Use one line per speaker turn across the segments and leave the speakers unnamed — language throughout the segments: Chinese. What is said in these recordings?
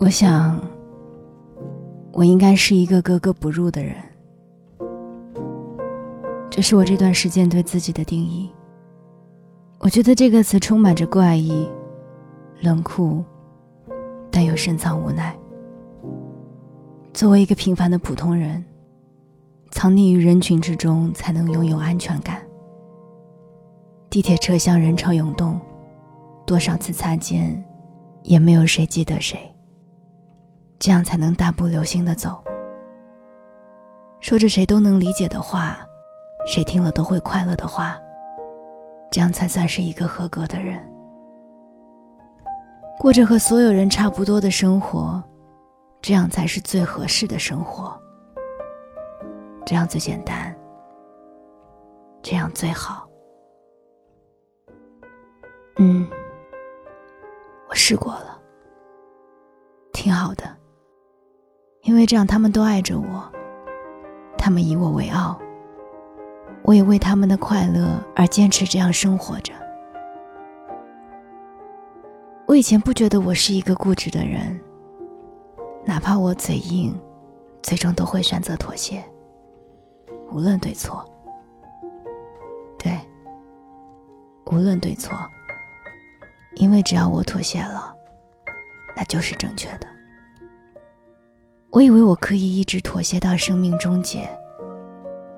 我想，我应该是一个格格不入的人，这是我这段时间对自己的定义。我觉得这个词充满着怪异、冷酷，但又深藏无奈。作为一个平凡的普通人，藏匿于人群之中才能拥有安全感。地铁车厢人潮涌动，多少次擦肩，也没有谁记得谁。这样才能大步流星的走，说着谁都能理解的话，谁听了都会快乐的话，这样才算是一个合格的人。过着和所有人差不多的生活，这样才是最合适的生活。这样最简单，这样最好。嗯，我试过了，挺好的。因为这样，他们都爱着我，他们以我为傲，我也为他们的快乐而坚持这样生活着。我以前不觉得我是一个固执的人，哪怕我嘴硬，最终都会选择妥协，无论对错。对，无论对错，因为只要我妥协了，那就是正确的。我以为我可以一直妥协到生命终结，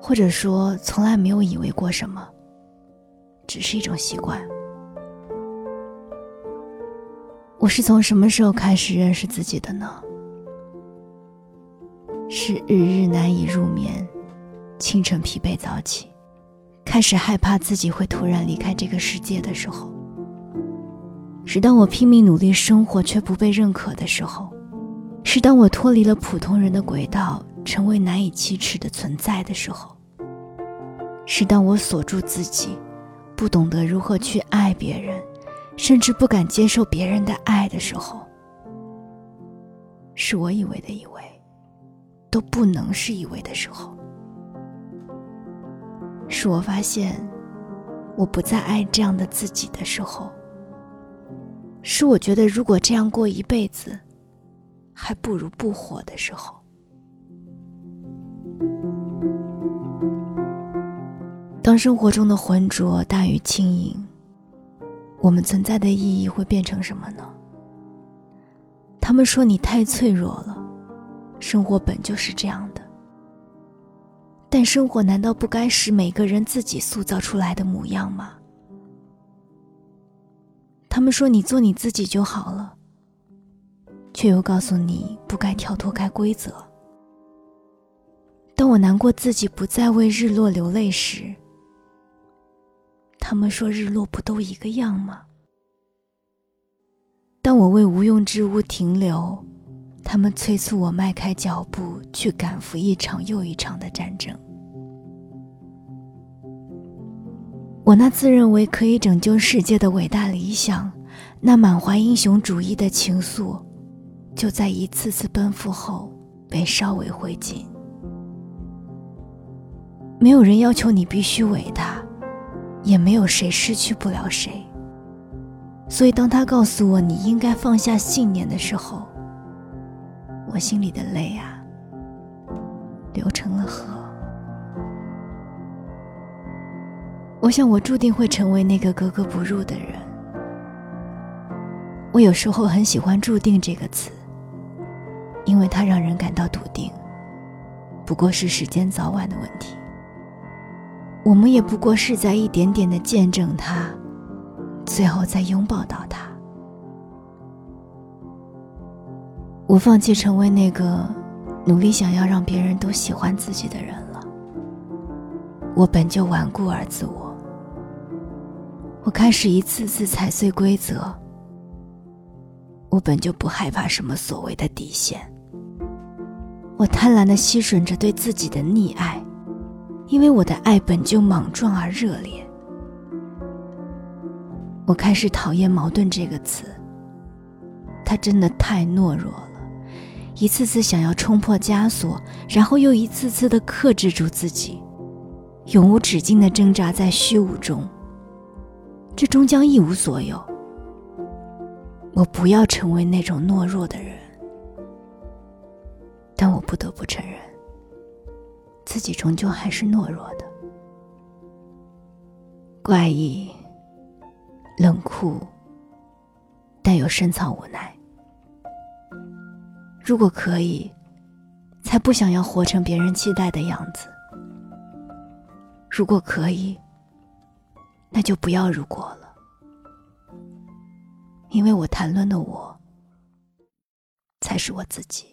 或者说从来没有以为过什么，只是一种习惯。我是从什么时候开始认识自己的呢？是日日难以入眠，清晨疲惫早起，开始害怕自己会突然离开这个世界的时候。是当我拼命努力生活却不被认可的时候。是当我脱离了普通人的轨道，成为难以启齿的存在的时候；是当我锁住自己，不懂得如何去爱别人，甚至不敢接受别人的爱的时候；是我以为的以为，都不能是以为的时候；是我发现我不再爱这样的自己的时候；是我觉得如果这样过一辈子。还不如不活的时候。当生活中的浑浊大于轻盈，我们存在的意义会变成什么呢？他们说你太脆弱了，生活本就是这样的。但生活难道不该是每个人自己塑造出来的模样吗？他们说你做你自己就好了。却又告诉你不该跳脱开规则。当我难过自己不再为日落流泪时，他们说日落不都一个样吗？当我为无用之物停留，他们催促我迈开脚步去赶赴一场又一场的战争。我那自认为可以拯救世界的伟大理想，那满怀英雄主义的情愫。就在一次次奔赴后，被烧为灰烬。没有人要求你必须伟大，也没有谁失去不了谁。所以，当他告诉我你应该放下信念的时候，我心里的泪啊，流成了河。我想，我注定会成为那个格格不入的人。我有时候很喜欢“注定”这个词。因为它让人感到笃定，不过是时间早晚的问题。我们也不过是在一点点的见证它，最后再拥抱到它。我放弃成为那个努力想要让别人都喜欢自己的人了。我本就顽固而自我。我开始一次次踩碎规则。我本就不害怕什么所谓的底线。我贪婪的吸吮着对自己的溺爱，因为我的爱本就莽撞而热烈。我开始讨厌“矛盾”这个词，它真的太懦弱了，一次次想要冲破枷锁，然后又一次次的克制住自己，永无止境的挣扎在虚无中，这终将一无所有。我不要成为那种懦弱的人。但我不得不承认，自己终究还是懦弱的，怪异、冷酷，但又深藏无奈。如果可以，才不想要活成别人期待的样子。如果可以，那就不要如果了，因为我谈论的我，才是我自己。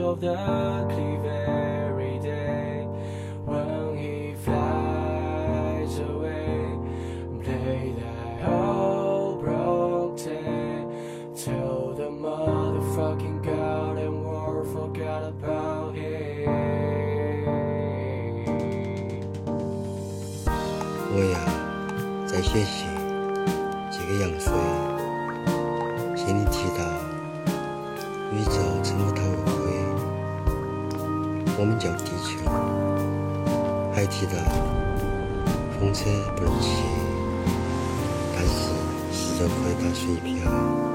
of the cliff every day when he flies away. Play that old broke tape till the motherfucking God and world forgot about him.
我呀，在学习几个羊水，心里提到宇宙这么大。我们叫地球，还提到风车不能骑，但是试着可以打水漂。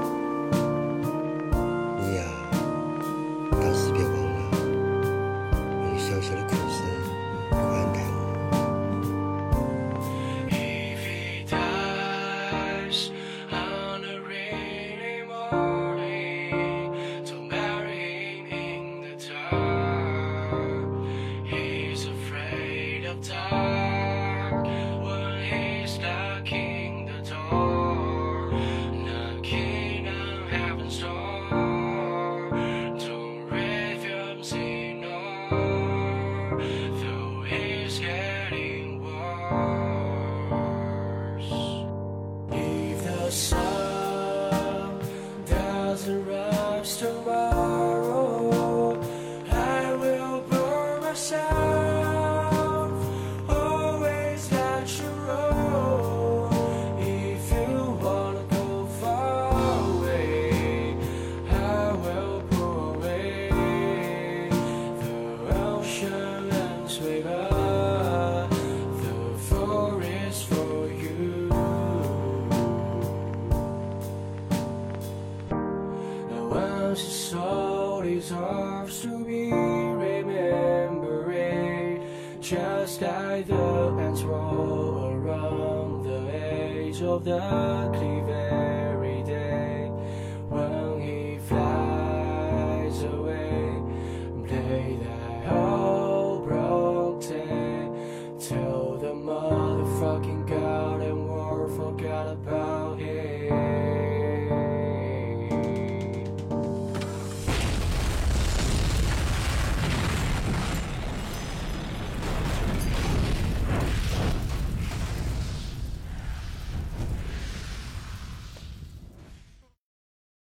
Of the cliff.